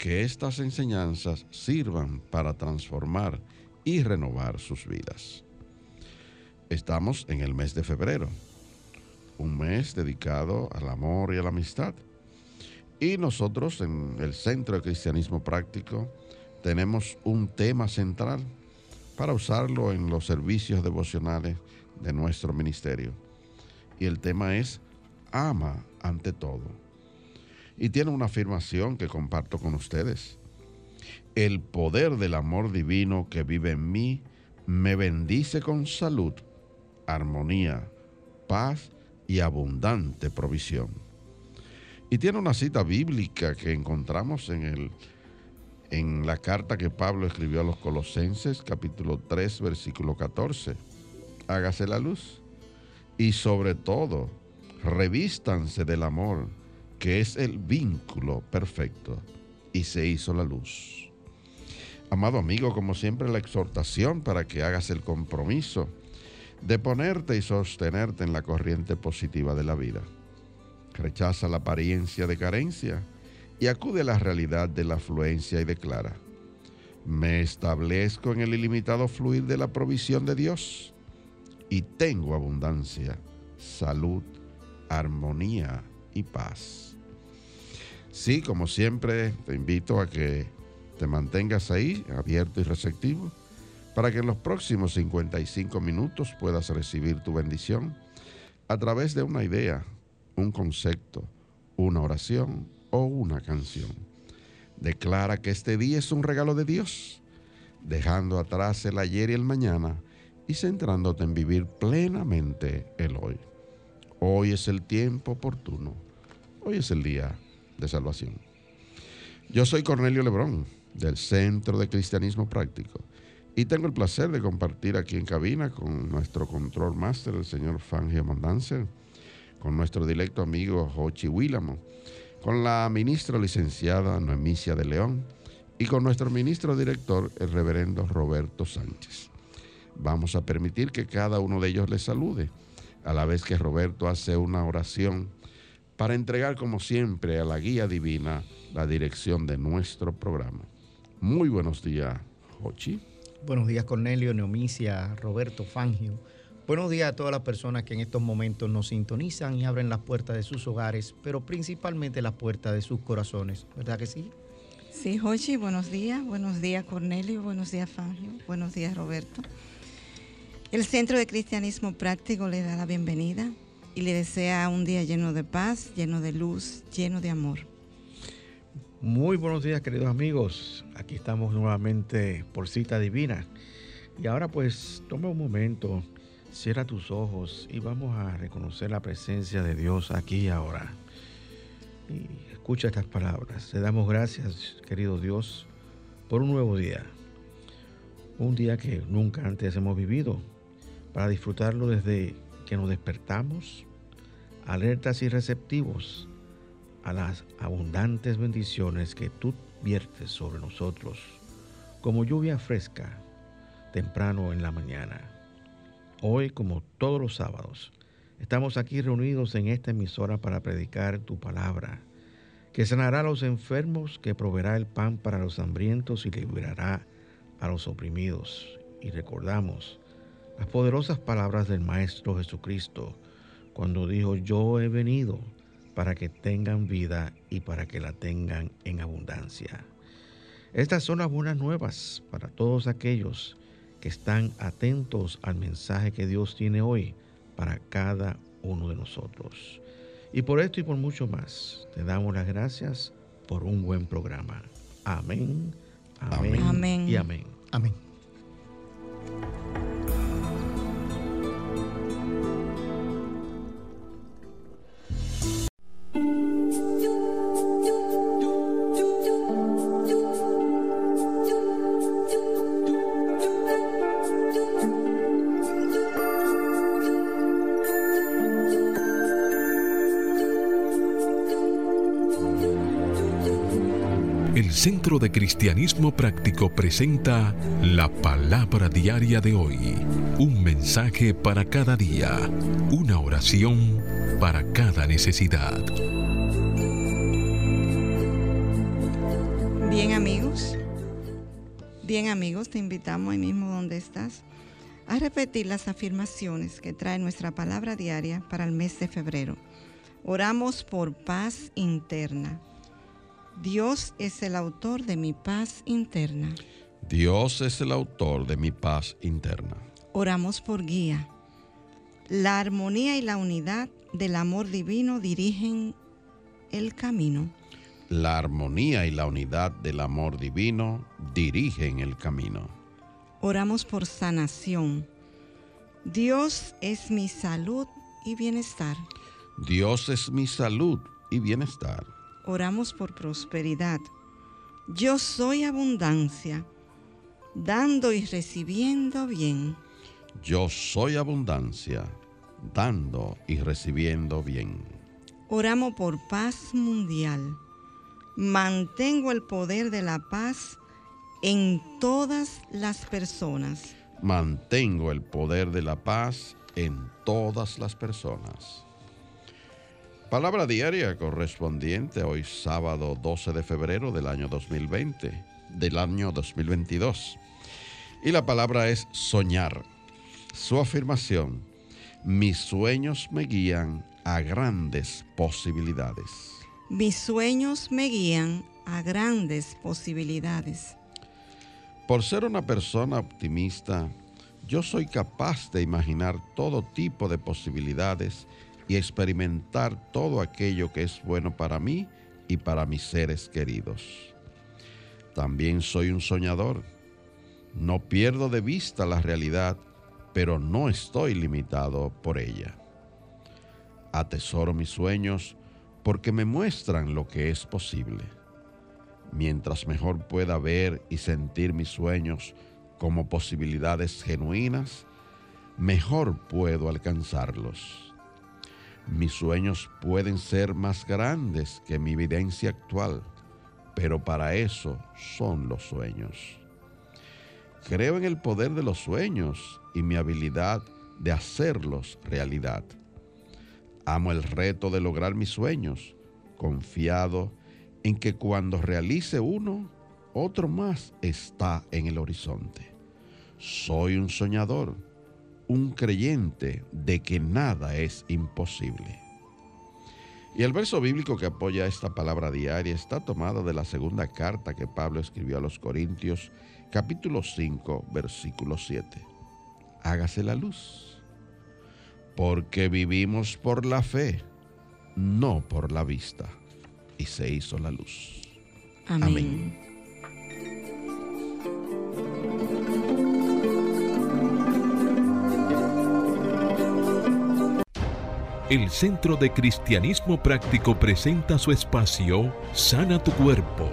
que estas enseñanzas sirvan para transformar y renovar sus vidas. Estamos en el mes de febrero, un mes dedicado al amor y a la amistad. Y nosotros en el Centro de Cristianismo Práctico tenemos un tema central para usarlo en los servicios devocionales de nuestro ministerio. Y el tema es ama ante todo y tiene una afirmación que comparto con ustedes. El poder del amor divino que vive en mí me bendice con salud, armonía, paz y abundante provisión. Y tiene una cita bíblica que encontramos en, el, en la carta que Pablo escribió a los Colosenses, capítulo 3, versículo 14. Hágase la luz. Y sobre todo, revístanse del amor que es el vínculo perfecto, y se hizo la luz. Amado amigo, como siempre la exhortación para que hagas el compromiso de ponerte y sostenerte en la corriente positiva de la vida. Rechaza la apariencia de carencia y acude a la realidad de la afluencia y declara, me establezco en el ilimitado fluir de la provisión de Dios y tengo abundancia, salud, armonía y paz. Sí, como siempre, te invito a que te mantengas ahí, abierto y receptivo, para que en los próximos 55 minutos puedas recibir tu bendición a través de una idea, un concepto, una oración o una canción. Declara que este día es un regalo de Dios, dejando atrás el ayer y el mañana y centrándote en vivir plenamente el hoy. Hoy es el tiempo oportuno. Hoy es el día de salvación. Yo soy Cornelio Lebrón, del Centro de Cristianismo Práctico, y tengo el placer de compartir aquí en cabina con nuestro control máster, el señor Fangio Mondanzer, con nuestro directo amigo Jochi Willamo, con la ministra licenciada Noemicia de León y con nuestro ministro director, el reverendo Roberto Sánchez. Vamos a permitir que cada uno de ellos les salude, a la vez que Roberto hace una oración para entregar como siempre a la guía divina la dirección de nuestro programa. Muy buenos días, Jochi. Buenos días, Cornelio, Neomicia, Roberto Fangio. Buenos días a todas las personas que en estos momentos nos sintonizan y abren las puertas de sus hogares, pero principalmente las puertas de sus corazones, ¿verdad que sí? Sí, Jochi, buenos días. Buenos días, Cornelio. Buenos días, Fangio. Buenos días, Roberto. El Centro de Cristianismo Práctico le da la bienvenida y le desea un día lleno de paz, lleno de luz, lleno de amor. Muy buenos días queridos amigos, aquí estamos nuevamente por cita divina y ahora pues toma un momento, cierra tus ojos y vamos a reconocer la presencia de Dios aquí y ahora. Y escucha estas palabras, le damos gracias querido Dios por un nuevo día, un día que nunca antes hemos vivido, para disfrutarlo desde que nos despertamos, alertas y receptivos a las abundantes bendiciones que tú viertes sobre nosotros, como lluvia fresca temprano en la mañana. Hoy, como todos los sábados, estamos aquí reunidos en esta emisora para predicar tu palabra, que sanará a los enfermos, que proveerá el pan para los hambrientos y liberará a los oprimidos. Y recordamos, las poderosas palabras del Maestro Jesucristo cuando dijo, yo he venido para que tengan vida y para que la tengan en abundancia. Estas son las buenas nuevas para todos aquellos que están atentos al mensaje que Dios tiene hoy para cada uno de nosotros. Y por esto y por mucho más, te damos las gracias por un buen programa. Amén, amén, amén. y amén. Amén. Centro de Cristianismo Práctico presenta la palabra diaria de hoy. Un mensaje para cada día. Una oración para cada necesidad. Bien amigos, bien amigos, te invitamos ahí mismo donde estás a repetir las afirmaciones que trae nuestra palabra diaria para el mes de febrero. Oramos por paz interna Dios es el autor de mi paz interna. Dios es el autor de mi paz interna. Oramos por guía. La armonía y la unidad del amor divino dirigen el camino. La armonía y la unidad del amor divino dirigen el camino. Oramos por sanación. Dios es mi salud y bienestar. Dios es mi salud y bienestar oramos por prosperidad. Yo soy abundancia, dando y recibiendo bien. Yo soy abundancia, dando y recibiendo bien. Oramos por paz mundial. Mantengo el poder de la paz en todas las personas. Mantengo el poder de la paz en todas las personas. Palabra diaria correspondiente hoy sábado 12 de febrero del año 2020, del año 2022. Y la palabra es soñar. Su afirmación, mis sueños me guían a grandes posibilidades. Mis sueños me guían a grandes posibilidades. Por ser una persona optimista, yo soy capaz de imaginar todo tipo de posibilidades y experimentar todo aquello que es bueno para mí y para mis seres queridos. También soy un soñador. No pierdo de vista la realidad, pero no estoy limitado por ella. Atesoro mis sueños porque me muestran lo que es posible. Mientras mejor pueda ver y sentir mis sueños como posibilidades genuinas, mejor puedo alcanzarlos. Mis sueños pueden ser más grandes que mi evidencia actual, pero para eso son los sueños. Creo en el poder de los sueños y mi habilidad de hacerlos realidad. Amo el reto de lograr mis sueños, confiado en que cuando realice uno, otro más está en el horizonte. Soy un soñador un creyente de que nada es imposible. Y el verso bíblico que apoya esta palabra diaria está tomado de la segunda carta que Pablo escribió a los Corintios, capítulo 5, versículo 7. Hágase la luz, porque vivimos por la fe, no por la vista. Y se hizo la luz. Amén. El Centro de Cristianismo Práctico presenta su espacio Sana tu Cuerpo.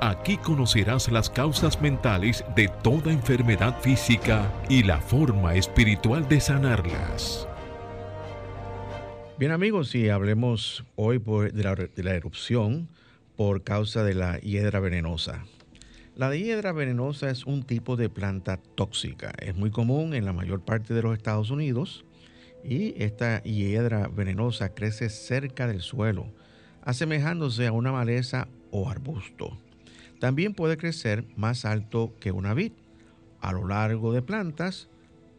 Aquí conocerás las causas mentales de toda enfermedad física y la forma espiritual de sanarlas. Bien amigos, y hablemos hoy de, la, de la erupción por causa de la hiedra venenosa. La hiedra venenosa es un tipo de planta tóxica. Es muy común en la mayor parte de los Estados Unidos y esta hiedra venenosa crece cerca del suelo, asemejándose a una maleza o arbusto. También puede crecer más alto que una vid, a lo largo de plantas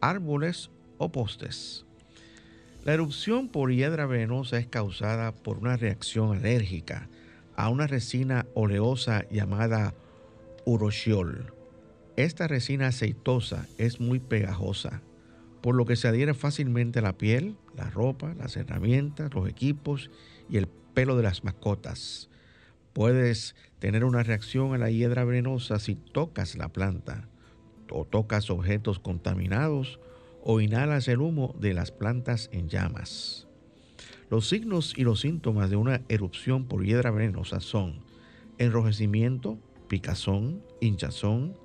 árboles o postes. La erupción por hiedra venenosa es causada por una reacción alérgica a una resina oleosa llamada uroshiol. Esta resina aceitosa es muy pegajosa, por lo que se adhiere fácilmente a la piel, la ropa, las herramientas, los equipos y el pelo de las mascotas. Puedes tener una reacción a la hiedra venenosa si tocas la planta o tocas objetos contaminados o inhalas el humo de las plantas en llamas. Los signos y los síntomas de una erupción por hiedra venenosa son enrojecimiento, picazón, hinchazón,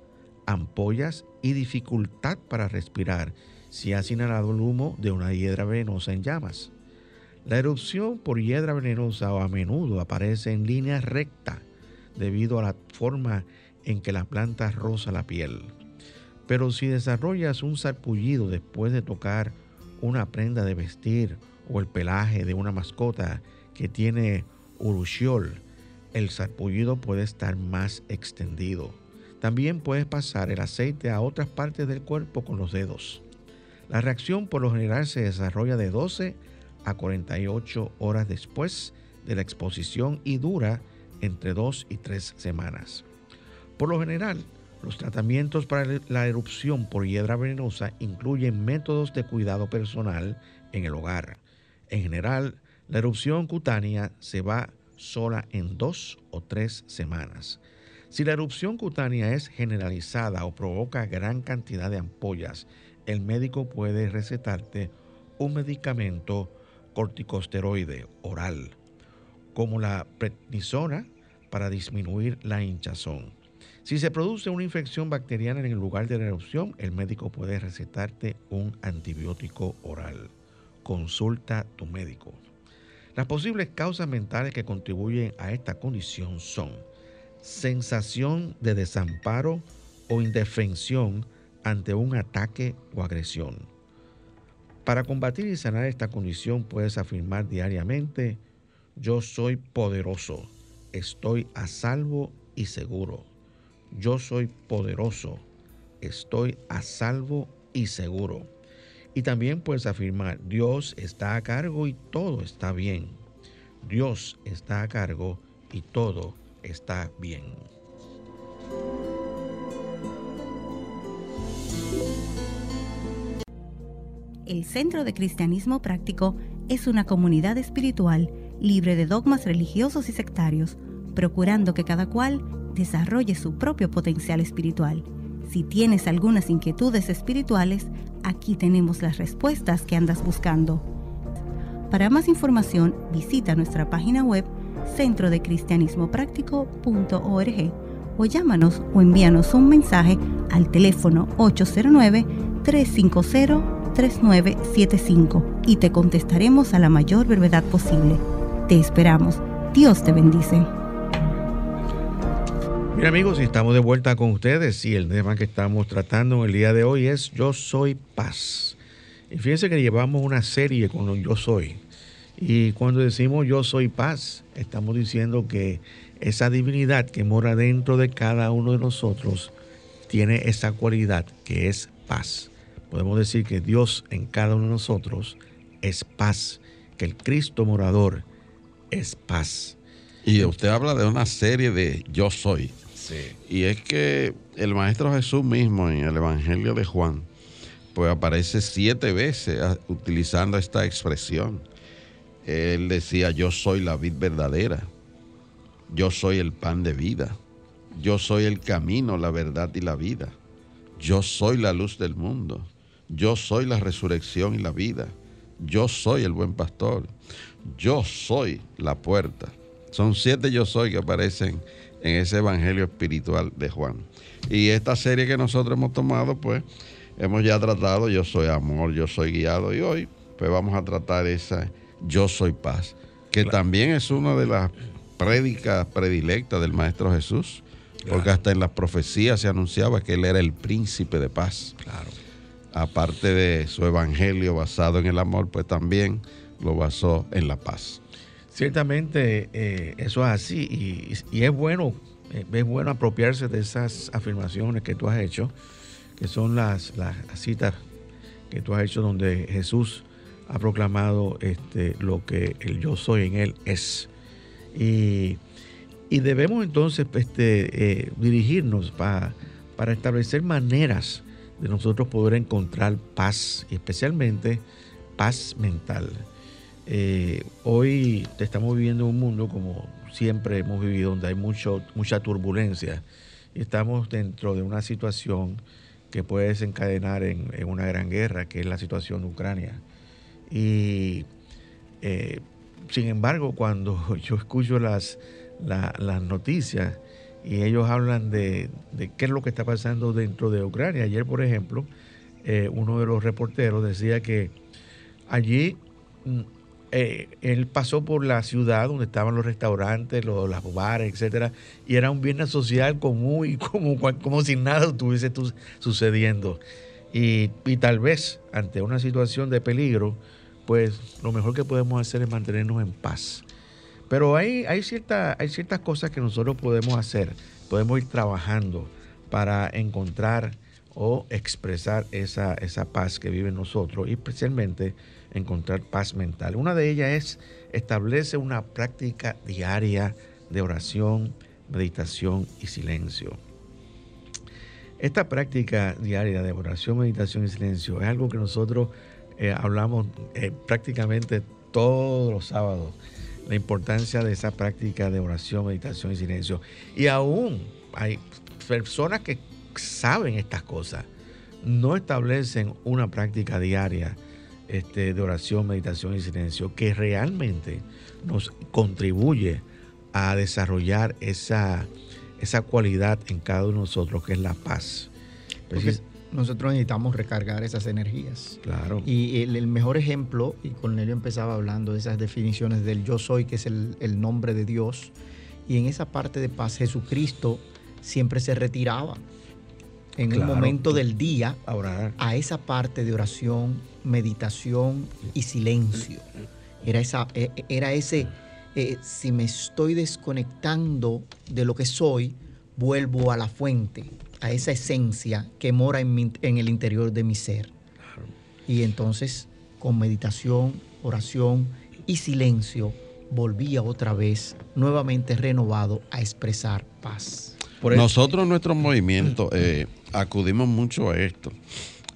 ampollas y dificultad para respirar si has inhalado el humo de una hiedra venenosa en llamas. La erupción por hiedra venenosa a menudo aparece en línea recta debido a la forma en que la planta roza la piel. Pero si desarrollas un sarpullido después de tocar una prenda de vestir o el pelaje de una mascota que tiene urushiol, el sarpullido puede estar más extendido. También puedes pasar el aceite a otras partes del cuerpo con los dedos. La reacción por lo general se desarrolla de 12 a 48 horas después de la exposición y dura entre 2 y 3 semanas. Por lo general, los tratamientos para la erupción por hiedra venenosa incluyen métodos de cuidado personal en el hogar. En general, la erupción cutánea se va sola en dos o tres semanas. Si la erupción cutánea es generalizada o provoca gran cantidad de ampollas, el médico puede recetarte un medicamento corticosteroide oral, como la prednisona para disminuir la hinchazón. Si se produce una infección bacteriana en el lugar de la erupción, el médico puede recetarte un antibiótico oral. Consulta tu médico. Las posibles causas mentales que contribuyen a esta condición son sensación de desamparo o indefensión ante un ataque o agresión. Para combatir y sanar esta condición puedes afirmar diariamente, yo soy poderoso, estoy a salvo y seguro yo soy poderoso, estoy a salvo y seguro. Y también puedes afirmar, Dios está a cargo y todo está bien. Dios está a cargo y todo está bien. El Centro de Cristianismo Práctico es una comunidad espiritual libre de dogmas religiosos y sectarios, procurando que cada cual desarrolle su propio potencial espiritual. Si tienes algunas inquietudes espirituales, aquí tenemos las respuestas que andas buscando. Para más información, visita nuestra página web centrodecristianismopráctico.org o llámanos o envíanos un mensaje al teléfono 809-350-3975 y te contestaremos a la mayor brevedad posible. Te esperamos. Dios te bendice. Bien amigos, estamos de vuelta con ustedes y el tema que estamos tratando en el día de hoy es Yo Soy Paz. Y fíjense que llevamos una serie con Yo Soy. Y cuando decimos Yo Soy Paz, estamos diciendo que esa divinidad que mora dentro de cada uno de nosotros tiene esa cualidad que es paz. Podemos decir que Dios en cada uno de nosotros es paz, que el Cristo morador es paz. Y usted habla de una serie de Yo Soy. Y es que el Maestro Jesús mismo en el Evangelio de Juan, pues aparece siete veces utilizando esta expresión. Él decía, yo soy la vid verdadera, yo soy el pan de vida, yo soy el camino, la verdad y la vida, yo soy la luz del mundo, yo soy la resurrección y la vida, yo soy el buen pastor, yo soy la puerta. Son siete yo soy que aparecen en ese evangelio espiritual de Juan. Y esta serie que nosotros hemos tomado, pues hemos ya tratado Yo soy amor, yo soy guiado y hoy pues vamos a tratar esa Yo soy paz, que también es una de las prédicas predilectas del Maestro Jesús, porque hasta en las profecías se anunciaba que él era el príncipe de paz. Claro. Aparte de su evangelio basado en el amor, pues también lo basó en la paz. Ciertamente eh, eso es así y, es bueno, eh, es bueno apropiarse de esas afirmaciones que tú has hecho, que son las, las citas que tú has hecho donde Jesús ha proclamado este, lo que el yo soy en él es. Y, debemos entonces este, eh, dirigirnos para establecer maneras de nosotros poder encontrar paz, y especialmente paz mental. Eh, hoy estamos viviendo un mundo como siempre hemos vivido, donde hay mucho, mucha turbulencia y estamos dentro de una situación que puede desencadenar en, una gran guerra, que es la situación de Ucrania. Y eh, sin embargo, cuando yo escucho las, las noticias y ellos hablan de, qué es lo que está pasando dentro de Ucrania, ayer, por ejemplo, eh, uno de los reporteros decía que allí mm, eh, él pasó por la ciudad donde estaban los restaurantes, los, las bares, etcétera, y era un viernes social común y como, como si nada estuviese sucediendo. Y, tal vez ante una situación de peligro, pues lo mejor que podemos hacer es mantenernos en paz. Pero hay, hay, cierta, hay ciertas cosas que nosotros podemos hacer, podemos ir trabajando para encontrar o expresar esa, esa paz que vive en nosotros, y especialmente encontrar paz mental. Una de ellas es establece una práctica diaria de oración, meditación y silencio. Esta práctica diaria de oración, meditación y silencio es algo que nosotros eh, hablamos eh, prácticamente todos los sábados. La importancia de esa práctica de oración, meditación y silencio. Y aún hay personas que saben estas cosas, no establecen una práctica diaria este, de oración, meditación y silencio que realmente nos contribuye a desarrollar esa, esa cualidad en cada uno de nosotros que es la paz. Nosotros necesitamos recargar esas energías. Claro. Y el, mejor ejemplo, y Cornelio empezaba hablando de esas definiciones del yo soy, que es el, el nombre de Dios, y en esa parte de paz Jesucristo siempre se retiraba en el momento del día a esa parte de oración, meditación y silencio. Era, esa, e, e, era ese, eh, si me estoy desconectando de lo que soy, vuelvo a la fuente, a esa esencia que mora en, en el interior de mi ser. Y entonces, con meditación, oración y silencio, volvía otra vez, nuevamente renovado, a expresar paz. Nosotros en nuestro movimiento eh, acudimos mucho a esto.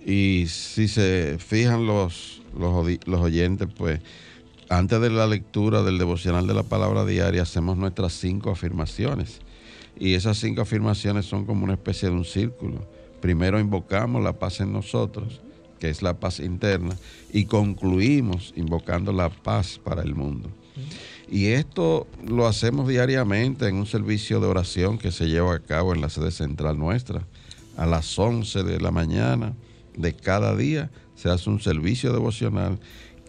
Y si se fijan los, los, oyentes, pues antes de la lectura del devocional de la palabra diaria hacemos nuestras cinco afirmaciones. Y esas cinco afirmaciones son como una especie de un círculo. Primero invocamos la paz en nosotros, que es la paz interna, y concluimos invocando la paz para el mundo. Y esto lo hacemos diariamente en un servicio de oración que se lleva a cabo en la sede central nuestra. A las 11 de la mañana de cada día se hace un servicio devocional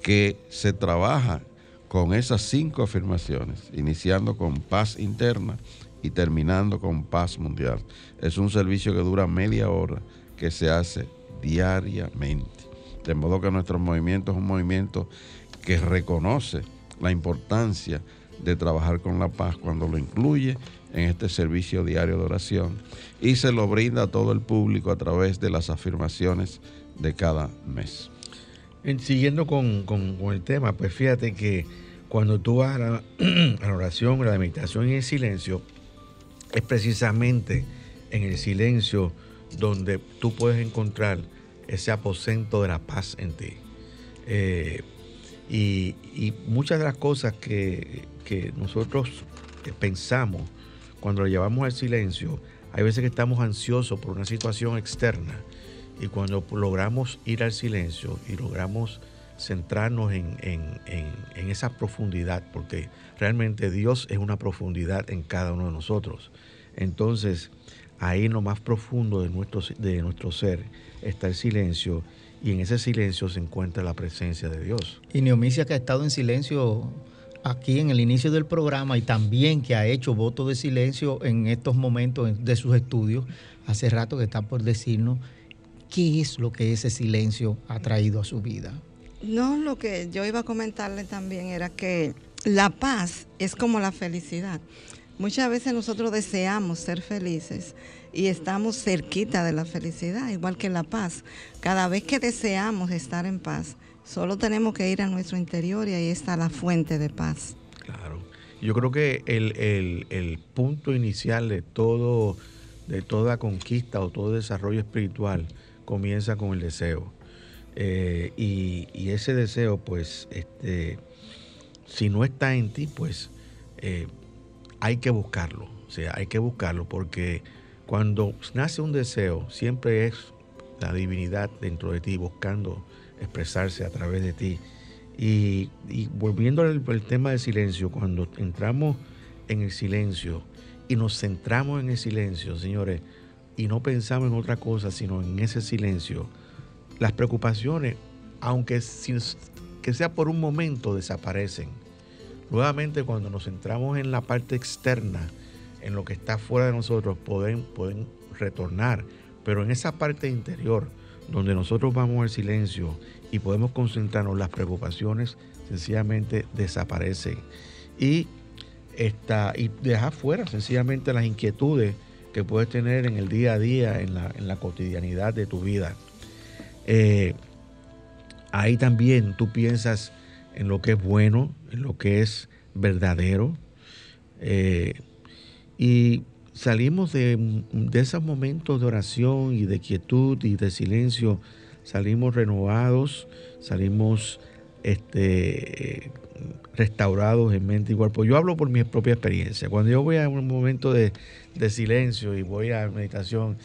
que se trabaja con esas cinco afirmaciones, iniciando con paz interna y terminando con paz mundial. Es un servicio que dura media hora, que se hace diariamente. De modo que nuestro movimiento es un movimiento que reconoce la importancia de trabajar con la paz cuando lo incluye en este servicio diario de oración y se lo brinda a todo el público a través de las afirmaciones de cada mes. siguiendo con, el tema, pues fíjate que cuando tú vas a la, a la oración, a la meditación y el silencio, es precisamente en el silencio donde tú puedes encontrar ese aposento de la paz en ti. Eh, y, muchas de las cosas que, nosotros pensamos cuando lo llevamos al silencio, hay veces que estamos ansiosos por una situación externa y cuando logramos ir al silencio y logramos centrarnos en, esa profundidad, porque realmente Dios es una profundidad en cada uno de nosotros. Entonces, ahí en lo más profundo de nuestro, de nuestro ser está el silencio y en ese silencio se encuentra la presencia de Dios. Y Neomicia que ha estado en silencio aquí en el inicio del programa y también que ha hecho voto de silencio en estos momentos de sus estudios, hace rato que está por decirnos qué es lo que ese silencio ha traído a su vida. No, lo que yo iba a comentarle también era que la paz es como la felicidad. Muchas veces nosotros deseamos ser felices y estamos cerquita de la felicidad, igual que la paz. Cada vez que deseamos estar en paz, solo tenemos que ir a nuestro interior y ahí está la fuente de paz. Claro. Yo creo que el, punto inicial de todo, de toda conquista o todo desarrollo espiritual comienza con el deseo. Eh, y, ese deseo, pues, este, si no está en ti, pues eh, hay que buscarlo. O sea, hay que buscarlo porque cuando nace un deseo, siempre es la divinidad dentro de ti buscando expresarse a través de ti. Y, volviendo al, tema del silencio, cuando entramos en el silencio y nos centramos en el silencio, señores, y no pensamos en otra cosa, sino en ese silencio, las preocupaciones, aunque que sea por un momento, desaparecen. Nuevamente, cuando nos centramos en la parte externa, en lo que está fuera de nosotros, pueden, pueden retornar. Pero en esa parte interior, donde nosotros vamos al silencio y podemos concentrarnos, las preocupaciones sencillamente desaparecen. Y, está, y dejar fuera sencillamente las inquietudes que puedes tener en el día a día, en la, cotidianidad de tu vida. Eh, ahí también tú piensas en lo que es bueno, en lo que es verdadero. Eh, y salimos de, de, esos momentos de oración y de quietud y de silencio, salimos renovados, salimos este, restaurados en mente y cuerpo. Yo hablo por mi propia experiencia. Cuando yo voy a un momento de, silencio y voy a meditación,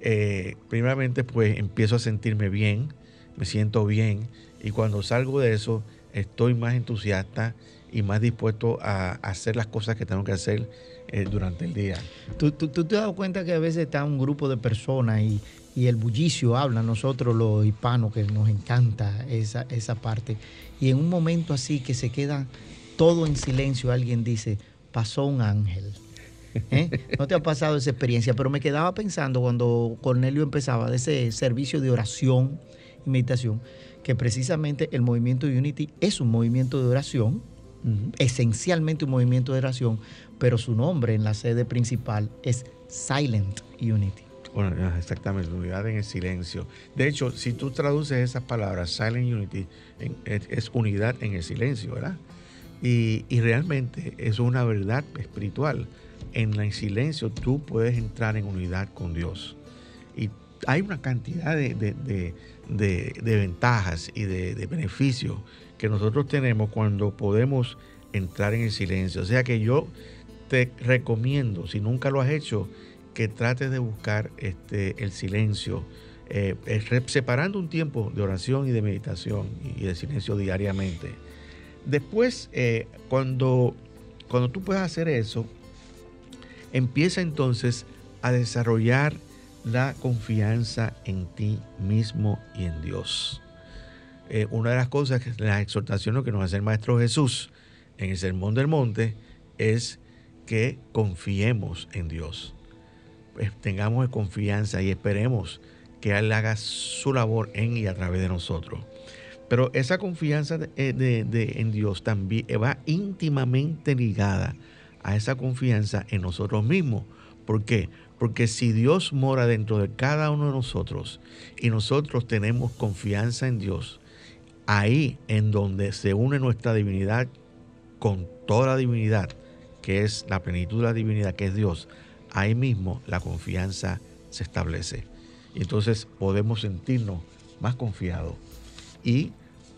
eh, primeramente pues empiezo a sentirme bien, me siento bien y cuando salgo de eso estoy más entusiasta y más dispuesto a hacer las cosas que tengo que hacer eh, durante el día. ¿Tú, tú, te has dado cuenta que a veces está un grupo de personas y, el bullicio habla, nosotros los hispanos, que nos encanta esa, esa parte, y en un momento así que se queda todo en silencio, alguien dice, pasó un ángel. ¿Eh? No te ha pasado esa experiencia, pero me quedaba pensando cuando Cornelio empezaba de ese servicio de oración y meditación, que precisamente el movimiento Unity es un movimiento de oración, esencialmente un movimiento de oración, pero su nombre en la sede principal es Silent Unity. Bueno, exactamente, unidad en el silencio. De hecho, si tú traduces esas palabras, Silent Unity, es, unidad en el silencio, ¿verdad? Y, realmente es una verdad espiritual. En el silencio tú puedes entrar en unidad con Dios. Y hay una cantidad de, ventajas y de beneficios que nosotros tenemos cuando podemos entrar en el silencio. O sea que yo te recomiendo, si nunca lo has hecho, que trates de buscar este, el silencio, eh, separando un tiempo de oración y de meditación y de silencio diariamente. Después, eh, cuando, cuando tú puedas hacer eso, empieza entonces a desarrollar la confianza en ti mismo y en Dios. Eh, una de las cosas, que la exhortación que nos hace el Maestro Jesús en el Sermón del Monte es que confiemos en Dios. Pues tengamos confianza y esperemos que Él haga su labor en y a través de nosotros. Pero esa confianza de, en Dios también va íntimamente ligada a esa confianza en nosotros mismos. ¿Por qué? Porque si Dios mora dentro de cada uno de nosotros y nosotros tenemos confianza en Dios, ahí en donde se une nuestra divinidad con toda la divinidad, que es la plenitud de la divinidad, que es Dios, ahí mismo la confianza se establece. Y entonces podemos sentirnos más confiados y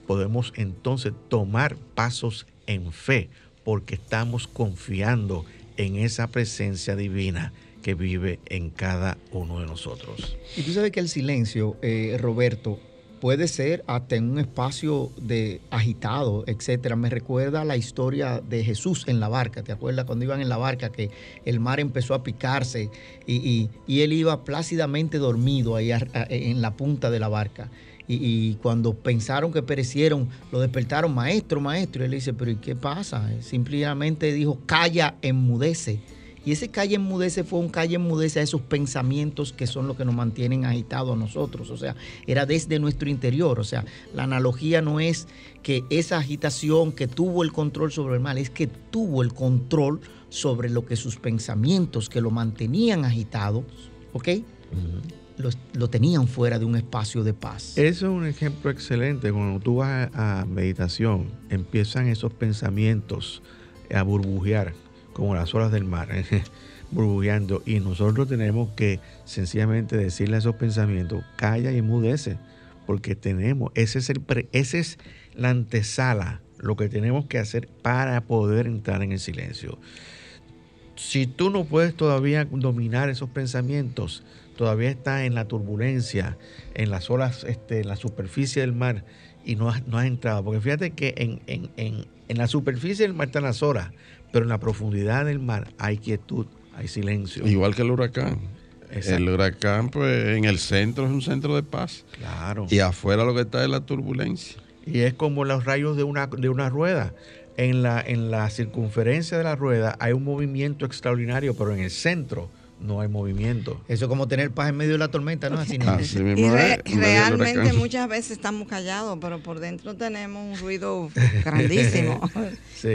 podemos entonces tomar pasos en fe porque estamos confiando en esa presencia divina que vive en cada uno de nosotros. Y tú sabes que el silencio, eh, Roberto, puede ser hasta en un espacio de agitado, etcétera. Me recuerda la historia de Jesús en la barca. ¿Te acuerdas cuando iban en la barca que el mar empezó a picarse y, él iba plácidamente dormido ahí en la punta de la barca? Y, cuando pensaron que perecieron, lo despertaron, maestro, maestro. Y él dice, pero ¿y qué pasa? Simplemente dijo, calla, enmudece. Y ese calle enmudece fue un calle enmudece a esos pensamientos que son los que nos mantienen agitados a nosotros. O sea, era desde nuestro interior. O sea, la analogía no es que esa agitación que tuvo el control sobre el mal, es que tuvo el control sobre lo que sus pensamientos que lo mantenían agitado, ¿ok? lo, tenían fuera de un espacio de paz. Eso es un ejemplo excelente. Cuando tú vas a, meditación, empiezan esos pensamientos a burbujear, como las olas del mar, burbujeando. Y nosotros tenemos que sencillamente decirle a esos pensamientos, calla y mudece, porque tenemos, ese es, el, ese es la antesala, lo que tenemos que hacer para poder entrar en el silencio. Si tú no puedes todavía dominar esos pensamientos, todavía está en la turbulencia, en las olas, este, en la superficie del mar y no has, no entrado. Porque fíjate que en, en, en, en, la superficie del mar están las olas, pero en la profundidad del mar hay quietud, hay silencio. Igual que el huracán. El huracán, pues en el centro es un centro de paz. Claro. Y afuera lo que está es la turbulencia. Y es como los rayos de una, de una rueda. En la, en la circunferencia de la rueda hay un movimiento extraordinario, pero en el centro no hay movimiento. Eso es como tener paz en medio de la tormenta, ¿no? Así, y realmente muchas veces estamos callados, pero por dentro tenemos un ruido grandísimo.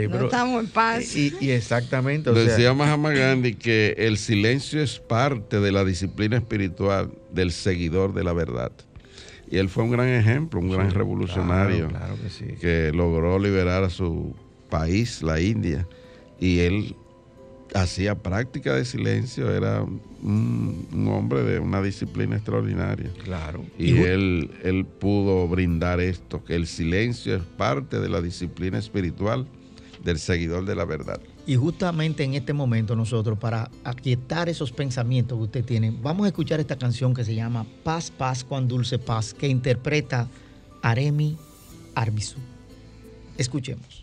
no estamos en paz. Y, exactamente. O Decía Mahatma Gandhi que el silencio es parte de la disciplina espiritual del seguidor de la verdad. Y él fue un gran ejemplo, un gran revolucionario que, que logró liberar a su país, la India. Y él hacía práctica de silencio, era un, hombre de una disciplina extraordinaria. Claro. Y, él, él pudo brindar esto, que el silencio es parte de la disciplina espiritual del seguidor de la verdad. Y justamente en este momento nosotros, para aquietar esos pensamientos que usted tiene, vamos a escuchar esta canción que se llama Paz, Paz, cuán dulce paz, que interpreta Aremi Arbizu. Escuchemos.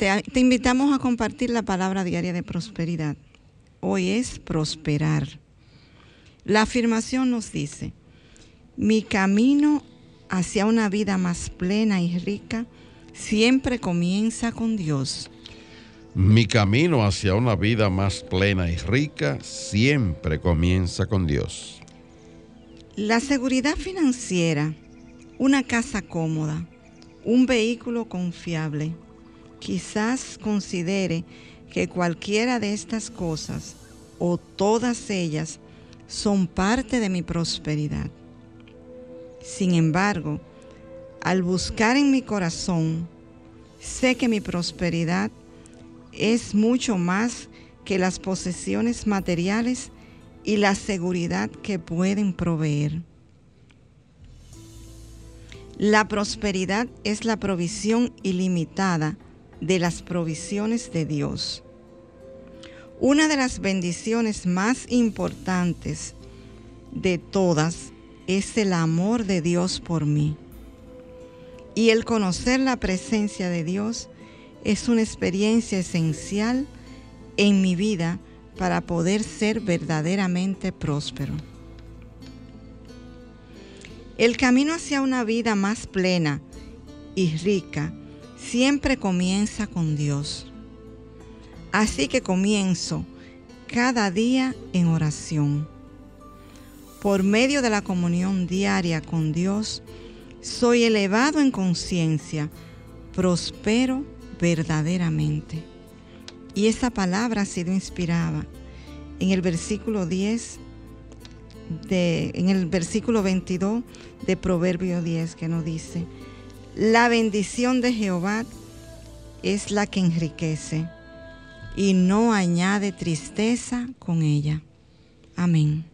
te, invitamos a compartir la palabra diaria de prosperidad. Hoy es prosperar. La afirmación nos dice, mi camino hacia una vida más plena y rica siempre comienza con Dios. Mi camino hacia una vida más plena y rica siempre comienza con Dios. La seguridad financiera, una casa cómoda, un vehículo confiable, quizás considere que cualquiera de estas cosas o todas ellas son parte de mi prosperidad. Sin embargo, al buscar en mi corazón, sé que mi prosperidad es mucho más que las posesiones materiales y la seguridad que pueden proveer. La prosperidad es la provisión ilimitada de las provisiones de Dios. Una de las bendiciones más importantes de todas es el amor de Dios por mí. Y el conocer la presencia de Dios es una experiencia esencial en mi vida para poder ser verdaderamente próspero. El camino hacia una vida más plena y rica siempre comienza con Dios. Así que comienzo cada día en oración. Por medio de la comunión diaria con Dios, soy elevado en conciencia, prospero verdaderamente. Y esa palabra ha sido inspirada en el versículo 10 de, en el versículo 22 de Proverbio 10 que nos dice, la bendición de Jehová es la que enriquece y no añade tristeza con ella. Amén.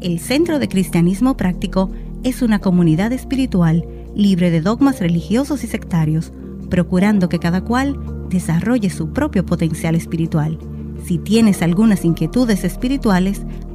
El Centro de Cristianismo Práctico es una comunidad espiritual libre de dogmas religiosos y sectarios, procurando que cada cual desarrolle su propio potencial espiritual. Si tienes algunas inquietudes espirituales,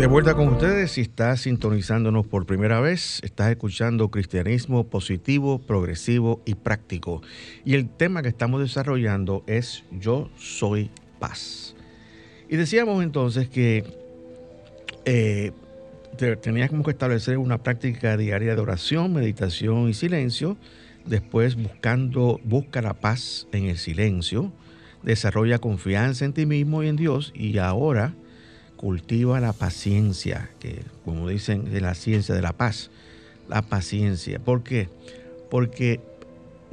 De vuelta con ustedes, si estás sintonizándonos por primera vez, estás escuchando Cristianismo positivo, progresivo y práctico. Y el tema que estamos desarrollando es Yo soy paz. Y decíamos entonces que eh, teníamos que establecer una práctica diaria de oración, meditación y silencio. Después buscando, busca la paz en el silencio, desarrolla confianza en ti mismo y en Dios. Y ahora cultiva la paciencia, que como dicen de la ciencia de la paz, la paciencia. ¿Por qué? Porque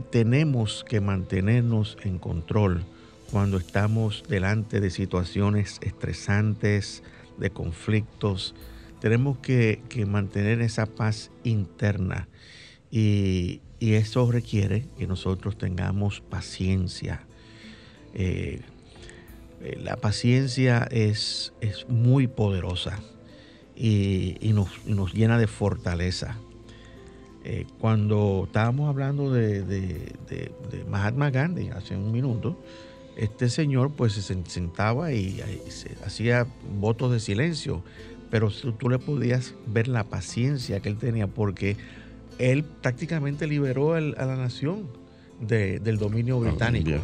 tenemos que mantenernos en control cuando estamos delante de situaciones estresantes, de conflictos. Tenemos que, mantener esa paz interna y, eso requiere que nosotros tengamos paciencia. Eh, la paciencia es, es muy poderosa y, nos, llena de fortaleza. Eh, cuando estábamos hablando de, Mahatma Gandhi hace un minuto, este señor pues se sentaba y, hacía votos de silencio, pero tú, le podías ver la paciencia que él tenía porque él prácticamente liberó a la nación del dominio británico.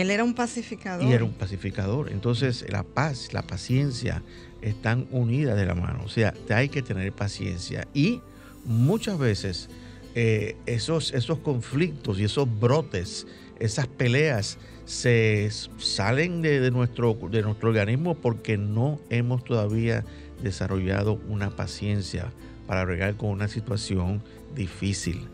Él era un pacificador. Y era un pacificador. Entonces, la paz, la paciencia están unidas de la mano. O sea, hay que tener paciencia. Y muchas veces eh, esos, esos conflictos y esos brotes, esas peleas, se salen de, nuestro, de nuestro organismo porque no hemos todavía desarrollado una paciencia para bregar con una situación difícil.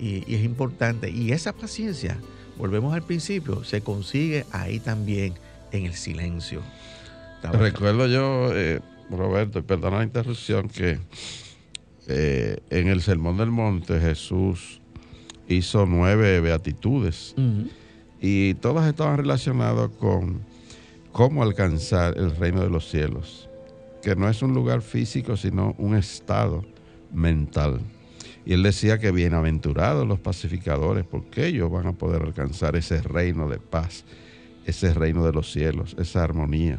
Y, es importante. Y esa paciencia, volvemos al principio, se consigue ahí también, en el silencio. Recuerdo yo, eh, Roberto, perdona la interrupción, que eh, en el Sermón del Monte Jesús hizo nueve beatitudes y todas estaban relacionadas con cómo alcanzar el reino de los cielos, que no es un lugar físico, sino un estado mental. Y él decía que bienaventurados los pacificadores, porque ellos van a poder alcanzar ese reino de paz, ese reino de los cielos, esa armonía.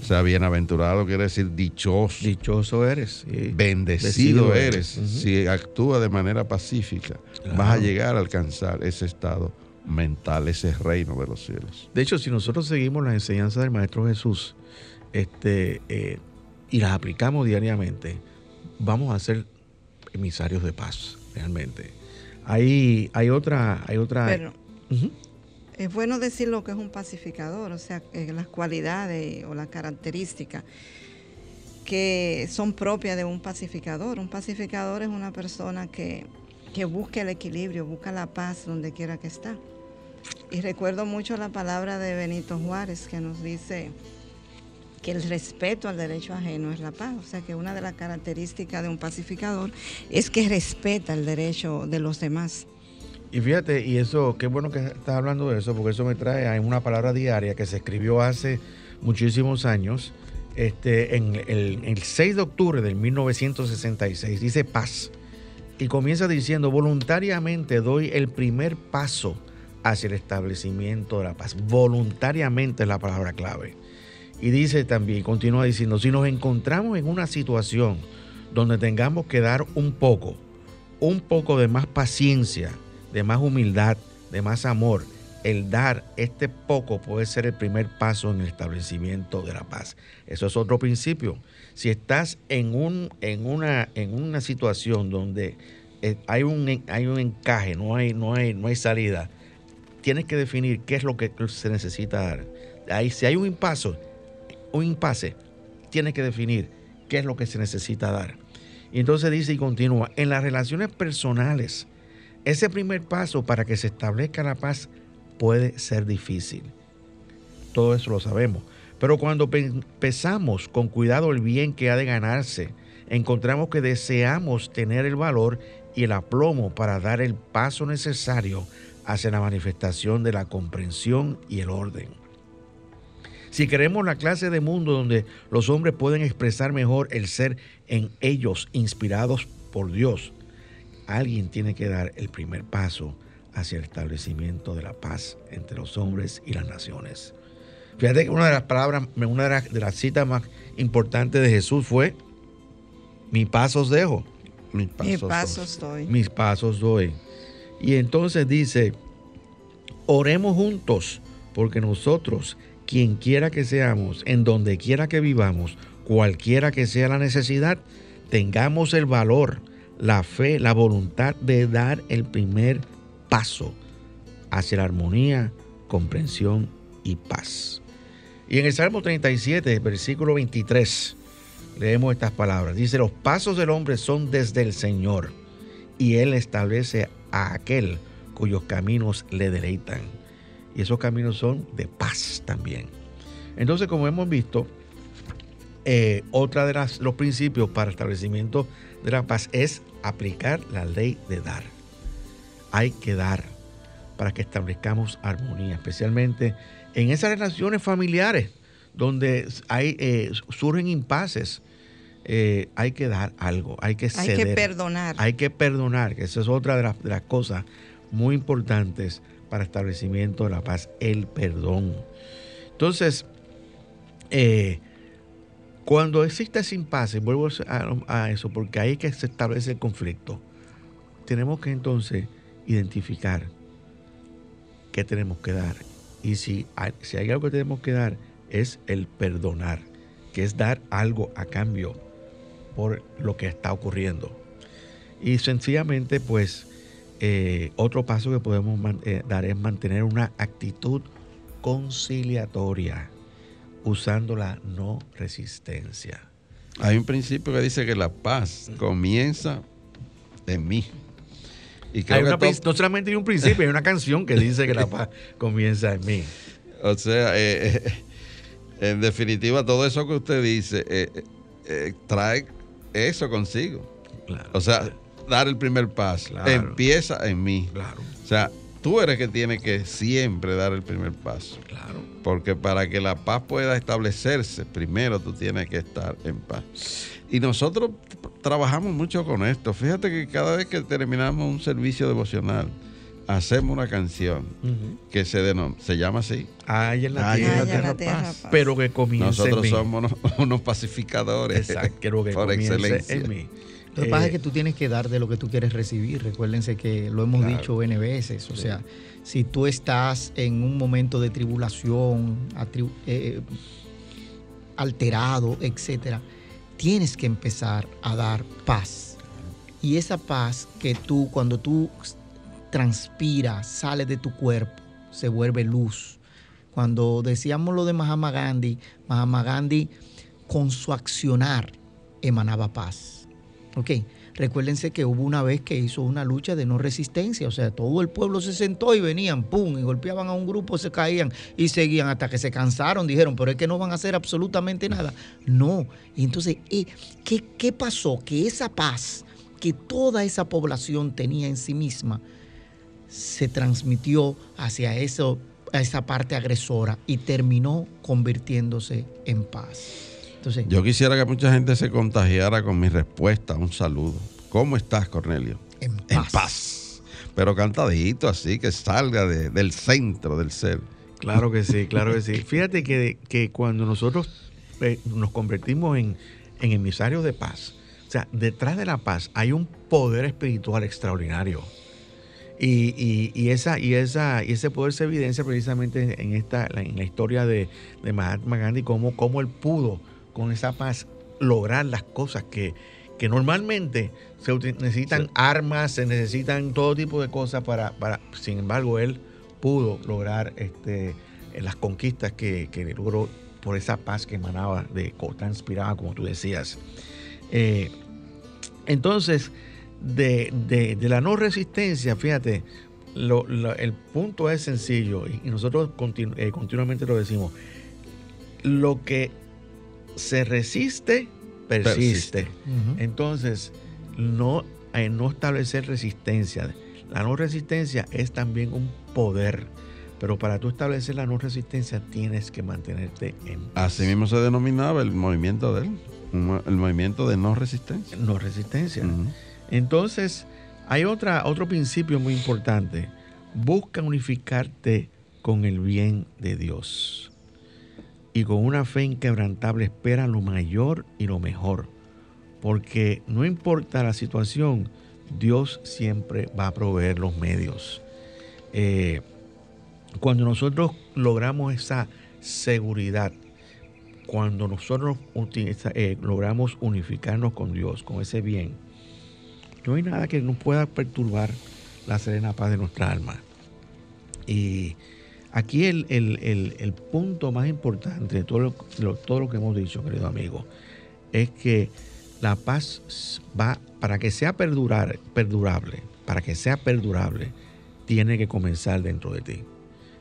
O sea, bienaventurado quiere decir dichoso. Dichoso eres. Bendecido, eres. Si actúa de manera pacífica, vas a llegar a alcanzar ese estado mental, ese reino de los cielos. De hecho, si nosotros seguimos las enseñanzas del Maestro Jesús este, eh, y las aplicamos diariamente, vamos a ser emisarios de paz, realmente. Hay, hay otra... Hay otra es bueno decir lo que es un pacificador, o sea, eh, las cualidades o las características que son propias de un pacificador. Un pacificador es una persona que, que busca el equilibrio, busca la paz donde quiera que está. Y recuerdo mucho la palabra de Benito Juárez que nos dice que el respeto al derecho ajeno es la paz. O sea que una de las características de un pacificador es que respeta el derecho de los demás. Y fíjate, y eso, qué bueno que estás hablando de eso, porque eso me trae a una palabra diaria que se escribió hace muchísimos años, este, en el, el 6 de octubre del 1966, dice paz. Y comienza diciendo, voluntariamente doy el primer paso hacia el establecimiento de la paz. Voluntariamente es la palabra clave. Y dice también, continúa diciendo, si nos encontramos en una situación donde tengamos que dar un poco, un poco de más paciencia, de más humildad, de más amor, el dar este poco puede ser el primer paso en el establecimiento de la paz. Eso es otro principio. Si estás en, un, en, una, en una situación donde eh, hay un, hay un encaje, no hay, no, hay, no hay salida, tienes que definir qué es lo que se necesita dar. Ahí, si hay un impasse, un impasse, tienes que definir qué es lo que se necesita dar. Y entonces dice y continúa, en las relaciones personales, ese primer paso para que se establezca la paz puede ser difícil. Todo eso lo sabemos. Pero cuando pensamos con cuidado el bien que ha de ganarse, encontramos que deseamos tener el valor y el aplomo para dar el paso necesario hacia la manifestación de la comprensión y el orden. Si queremos la clase de mundo donde los hombres pueden expresar mejor el ser en ellos inspirados por Dios, alguien tiene que dar el primer paso hacia el establecimiento de la paz entre los hombres y las naciones. Fíjate que una de las palabras, una de las, citas más importantes de Jesús fue, mi pasos dejo. Mis pasos, doy. Mis pasos doy. Y entonces dice, oremos juntos, porque nosotros, quien quiera que seamos, en donde quiera que vivamos, cualquiera que sea la necesidad, tengamos el valor la fe, la voluntad de dar el primer paso hacia la armonía, comprensión y paz. Y en el Salmo 37, versículo 23, leemos estas palabras. Dice, los pasos del hombre son desde el Señor y Él establece a aquel cuyos caminos le deleitan. Y esos caminos son de paz también. Entonces, como hemos visto, eh, otra de los principios para el establecimiento de la paz es aplicar la ley de dar. Hay que dar para que establezcamos armonía, especialmente en esas relaciones familiares donde hay, eh, surgen impases. Eh, hay que dar algo, hay que ceder. Hay que perdonar. Hay que perdonar, que esa es otra de las, de las cosas muy importantes para establecimiento de la paz, el perdón. Entonces, eh, cuando existe ese impasse, vuelvo a, eso, porque ahí que se establece el conflicto, tenemos que entonces identificar qué tenemos que dar. Y si si hay algo que tenemos que dar, es el perdonar, que es dar algo a cambio por lo que está ocurriendo. Y sencillamente, pues, eh, otro paso que podemos eh, dar es mantener una actitud conciliatoria usando la no resistencia. Hay un principio que dice que la paz comienza en mí. Y no solamente hay un principio, hay una canción que dice que la paz comienza en mí. O sea, eh, en definitiva, todo eso que usted dice trae eso consigo. O sea, dar el primer paso. Empieza en mí. Claro. O sea, tú eres que tiene que siempre dar el primer paso. Claro. Porque para que la paz pueda establecerse, primero tú tienes que estar en paz. Y nosotros trabajamos mucho con esto. Fíjate que cada vez que terminamos un servicio devocional, hacemos una canción que se, se llama así. Ay, en la tierra, paz. Pero que comience Nosotros somos unos, pacificadores Exacto, que por excelencia. En mí. Lo que pasa es que tú tienes que dar de lo que tú quieres recibir. Recuérdense que lo hemos dicho N veces. O sea, si tú estás en un momento de tribulación, eh, alterado, etcétera, tienes que empezar a dar paz. Y esa paz que tú, cuando tú transpiras, sale de tu cuerpo, se vuelve luz. Cuando decíamos lo de Mahatma Gandhi, Mahatma Gandhi con su accionar emanaba paz. Ok, recuérdense que hubo una vez que hizo una lucha de no resistencia, o sea, todo el pueblo se sentó y venían, pum, y golpeaban a un grupo, se caían y seguían hasta que se cansaron, dijeron, pero es que no van a hacer absolutamente nada. No, y entonces, eh, ¿qué, qué pasó? Que esa paz que toda esa población tenía en sí misma se transmitió hacia eso, a esa parte agresora y terminó convirtiéndose en paz. Yo quisiera que mucha gente se contagiara con mi respuesta. Un saludo. ¿Cómo estás, Cornelio? En paz. Pero cantadito, así que salga del centro del ser. Claro que sí, claro que sí. Fíjate que, que cuando nosotros eh, nos convertimos en, emisarios de paz, o sea, detrás de la paz hay un poder espiritual extraordinario. Y, esa, y, esa, y ese poder se evidencia precisamente en, esta, en la historia de, Mahatma Gandhi, cómo, cómo él pudo con esa paz lograr las cosas que, normalmente se necesitan armas, se necesitan todo tipo de cosas para, para sin embargo, él pudo lograr este, las conquistas que, logró por esa paz que emanaba, de, transpiraba, como tú decías. Eh, entonces, de, la no resistencia, fíjate, el punto es sencillo y, nosotros eh, continuamente lo decimos. Lo que se resiste, persiste. Entonces, no, eh, no establecer resistencia. La no resistencia es también un poder. Pero para tú establecer la no resistencia tienes que mantenerte en Así mismo se denominaba el movimiento de él, el movimiento de no resistencia. No resistencia. Entonces, hay otra, otro principio muy importante. Busca unificarte con el bien de Dios y con una fe inquebrantable espera lo mayor y lo mejor. Porque no importa la situación, Dios siempre va a proveer los medios. Eh, cuando nosotros logramos esa seguridad, cuando nosotros eh, logramos unificarnos con Dios, con ese bien, no hay nada que nos pueda perturbar la serena paz de nuestra alma. Y Aquí el, punto más importante de todo lo, todo lo que hemos dicho, querido amigo, es que la paz va, para que sea perdurar, perdurable, para que sea perdurable, tiene que comenzar dentro de ti.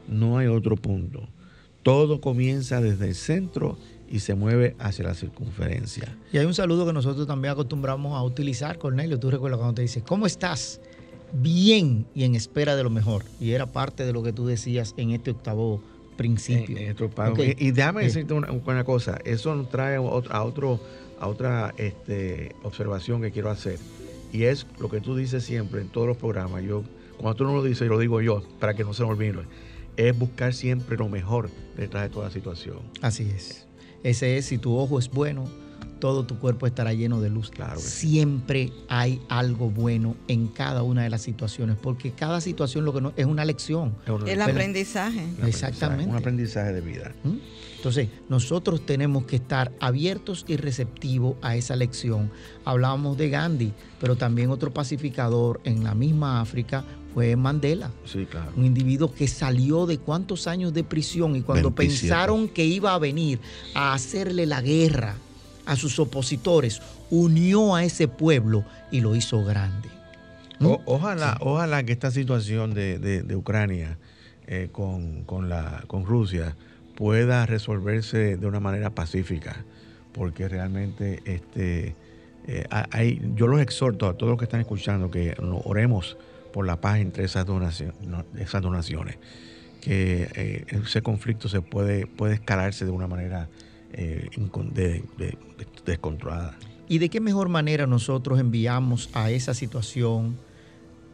No hay otro punto. Todo comienza desde el centro y se mueve hacia la circunferencia. Y hay un saludo que nosotros también acostumbramos a utilizar, Cornelio. Tú recuerdas cuando te dice, ¿cómo estás? Bien y en espera de lo mejor. Y era parte de lo que tú decías en este octavo principio. Y, déjame decirte una, cosa, eso nos trae a, otro, a otra este, observación que quiero hacer. Y es lo que tú dices siempre en todos los programas. Yo, cuando tú no lo dices, lo digo yo, para que no se me olvide. Es buscar siempre lo mejor detrás de toda situación. Así es. Ese es, si tu ojo es bueno, todo tu cuerpo estará lleno de luz. Claro sí. Siempre hay algo bueno en cada una de las situaciones, porque cada situación lo que no, es una lección. El Pero- aprendizaje. Exactamente. Un aprendizaje de vida. ¿Mm? Entonces, nosotros tenemos que estar abiertos y receptivos a esa lección. Hablábamos de Gandhi, pero también otro pacificador en la misma África fue Mandela. Sí, claro. Un individuo que salió de cuántos años de prisión y cuando 27. pensaron que iba a venir a hacerle la guerra a sus opositores, unió a ese pueblo y lo hizo grande. ¿Mm? O- ojalá, ojalá que esta situación de, de- de Ucrania eh, con, con la, con Rusia pueda resolverse de una manera pacífica, porque realmente este, eh, ha- hay, yo los exhorto a todos los que están escuchando que oremos por la paz entre esas no- esas dos naciones, que eh, ese conflicto se puede, puede escalarse de una manera eh, incon- de- de- de- descontrolada. ¿Y de qué mejor manera nosotros enviamos a esa situación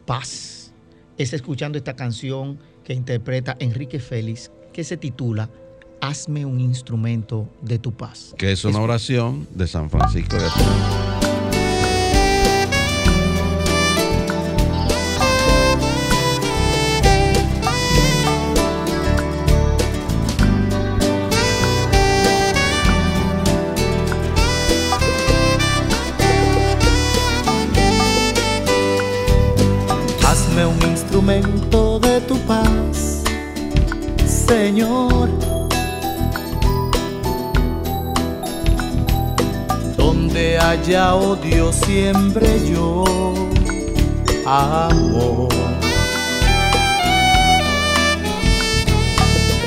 paz? Es escuchando esta canción que interpreta Enrique Félix, que se titula Hazme un instrumento de tu paz. Que es una oración de San Francisco de Asís. Odio, siempre yo amor.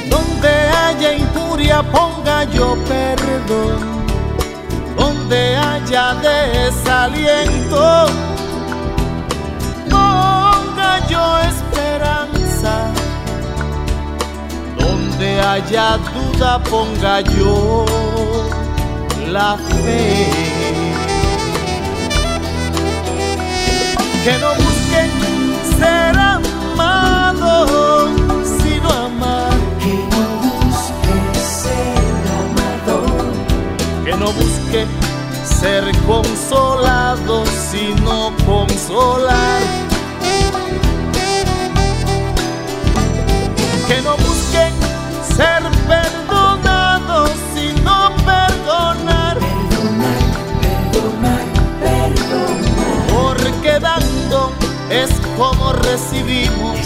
Donde haya injuria, ponga yo perdón. Donde haya desaliento, ponga yo esperanza. Donde haya duda, ponga yo la fe. Que no busquen ser amado, sino amar. Que no busque ser amado. Que no busque ser consolado, sino consolar. que no busquen ser perdonados, sino. Perdonar, es como recibimos.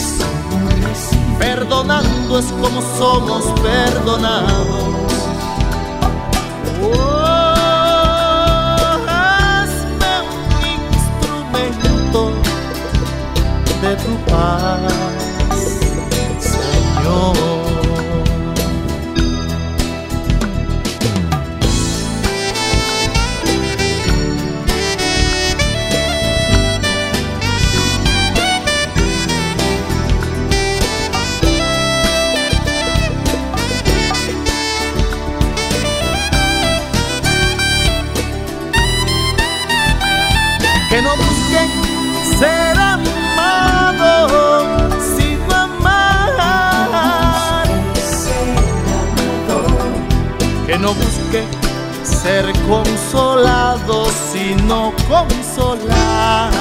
Perdonando es como somos perdonados. Oh, hazme un instrumento de tu paz. Señor. No busque ser consolado, sino consolar.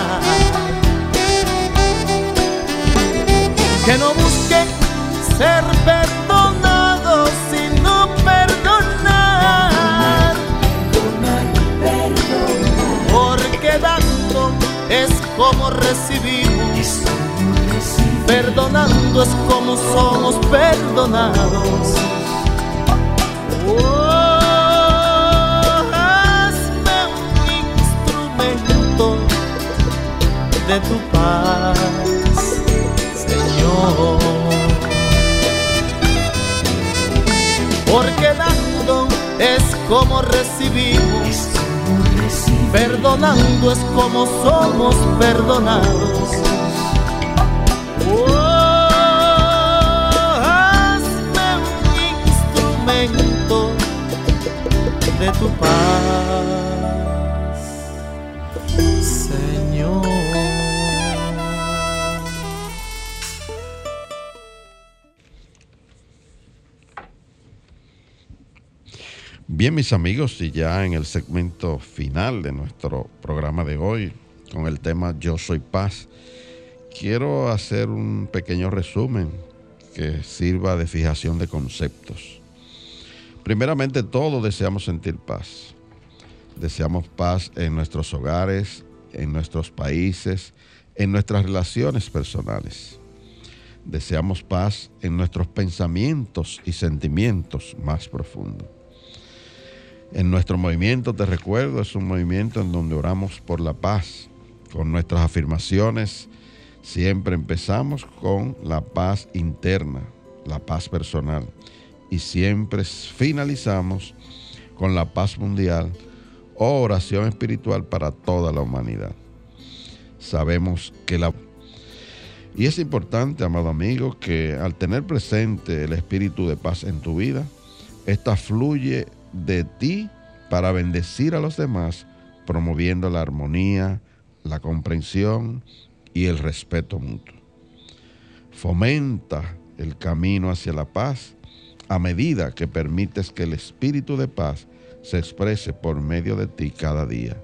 Que no busque ser perdonado, sino perdonar. Porque dando es como recibimos, perdonando es como somos perdonados. De tu paz, Señor. Porque dando es como recibimos, perdonando es como somos perdonados. Oh, hazme un instrumento de tu paz, Bien, mis amigos, y ya en el segmento final de nuestro programa de hoy, con el tema Yo Soy Paz, quiero hacer un pequeño resumen que sirva de fijación de conceptos. Primeramente, todos deseamos sentir paz. Deseamos paz en nuestros hogares, en nuestros países, en nuestras relaciones personales. Deseamos paz en nuestros pensamientos y sentimientos más profundos. En nuestro movimiento, te recuerdo, es un movimiento en donde oramos por la paz. Con nuestras afirmaciones siempre empezamos con la paz interna, la paz personal. Y siempre finalizamos con la paz mundial o oración espiritual para toda la humanidad. Sabemos que la... Y es importante, amado amigo, que al tener presente el espíritu de paz en tu vida, esta fluye de ti para bendecir a los demás, promoviendo la armonía, la comprensión y el respeto mutuo. Fomenta el camino hacia la paz a medida que permites que el espíritu de paz se exprese por medio de ti cada día.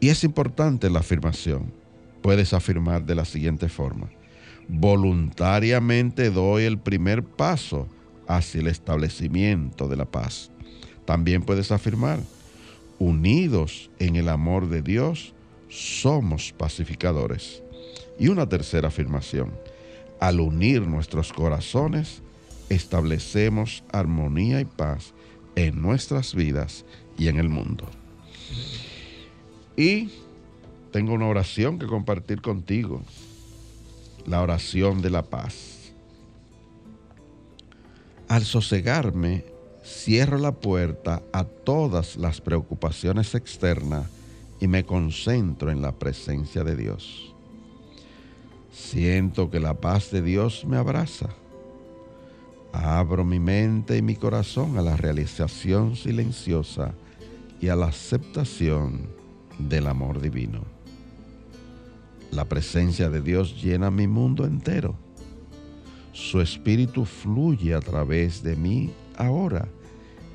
Y es importante la afirmación. Puedes afirmar de la siguiente forma. Voluntariamente doy el primer paso hacia el establecimiento de la paz. También puedes afirmar, unidos en el amor de Dios, somos pacificadores. Y una tercera afirmación, al unir nuestros corazones, establecemos armonía y paz en nuestras vidas y en el mundo. Y tengo una oración que compartir contigo, la oración de la paz. Al sosegarme cierro la puerta a todas las preocupaciones externas y me concentro en la presencia de Dios. Siento que la paz de Dios me abraza. Abro mi mente y mi corazón a la realización silenciosa y a la aceptación del amor divino. La presencia de Dios llena mi mundo entero. Su espíritu fluye a través de mí ahora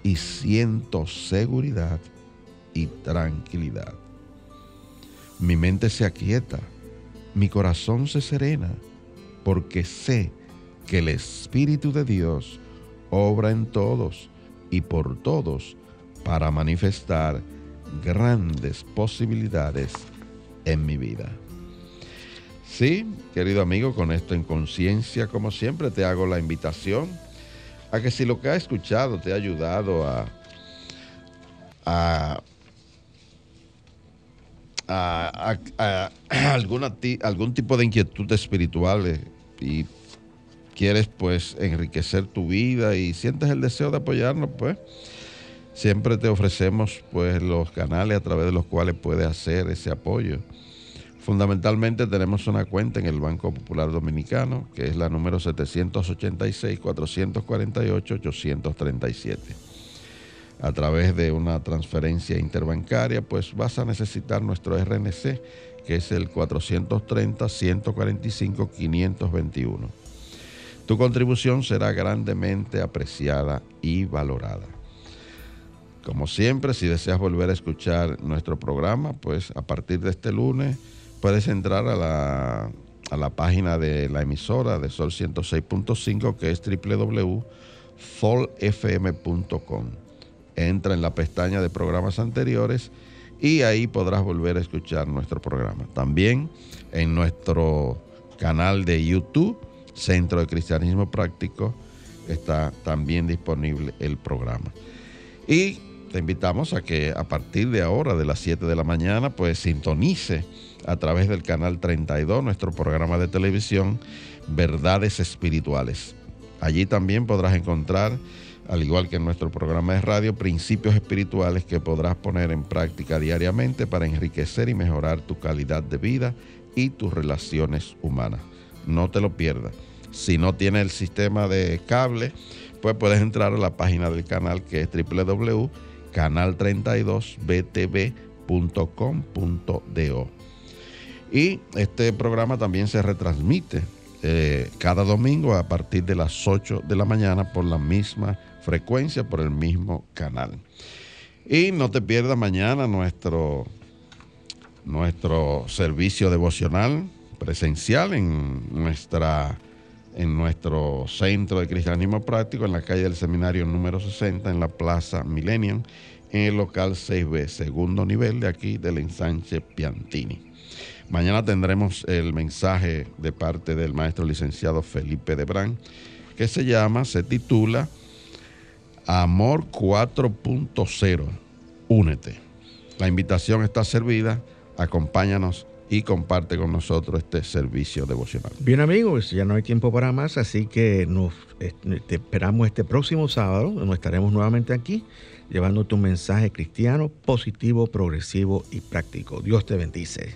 y siento seguridad y tranquilidad. Mi mente se aquieta, mi corazón se serena, porque sé que el Espíritu de Dios obra en todos y por todos para manifestar grandes posibilidades en mi vida. Sí, querido amigo, con esto en conciencia, como siempre, te hago la invitación a que si lo que has escuchado te ha ayudado a, a, alguna, algún tipo de inquietud espiritual eh, y quieres pues enriquecer tu vida y sientes el deseo de apoyarnos, pues siempre te ofrecemos pues los canales a través de los cuales puedes hacer ese apoyo. Fundamentalmente tenemos una cuenta en el Banco Popular Dominicano, que es la número 786-448-837. A través de una transferencia interbancaria, pues vas a necesitar nuestro RNC, que es el 430-145-521. Tu contribución será grandemente apreciada y valorada. Como siempre, si deseas volver a escuchar nuestro programa, pues a partir de este lunes, puedes entrar a la, a la página de la emisora de Sol 106.5 que es www.solfm.com. Entra en la pestaña de programas anteriores y ahí podrás volver a escuchar nuestro programa. También en nuestro canal de YouTube, Centro de Cristianismo Práctico, está también disponible el programa. Y te invitamos a que a partir de ahora, de las 7 de la mañana, pues sintonice a través del canal 32, nuestro programa de televisión, Verdades Espirituales. Allí también podrás encontrar, al igual que en nuestro programa de radio, principios espirituales que podrás poner en práctica diariamente para enriquecer y mejorar tu calidad de vida y tus relaciones humanas. No te lo pierdas. Si no tienes el sistema de cable, pues puedes entrar a la página del canal que es www.canal32btv.com.do. Y este programa también se retransmite eh, cada domingo a partir de las 8 de la mañana por la misma frecuencia, por el mismo canal. Y no te pierdas mañana nuestro, nuestro servicio devocional presencial en, nuestra, en nuestro centro de cristianismo práctico en la calle del seminario número 60 en la Plaza Millennium en el local 6B, segundo nivel de aquí del ensanche Piantini. Mañana tendremos el mensaje de parte del maestro licenciado Felipe Debrán, que se llama, se titula Amor 4.0, únete. La invitación está servida, acompáñanos y comparte con nosotros este servicio devocional. Bien amigos, ya no hay tiempo para más, así que nos te esperamos este próximo sábado, nos estaremos nuevamente aquí llevando tu mensaje cristiano positivo, progresivo y práctico. Dios te bendice.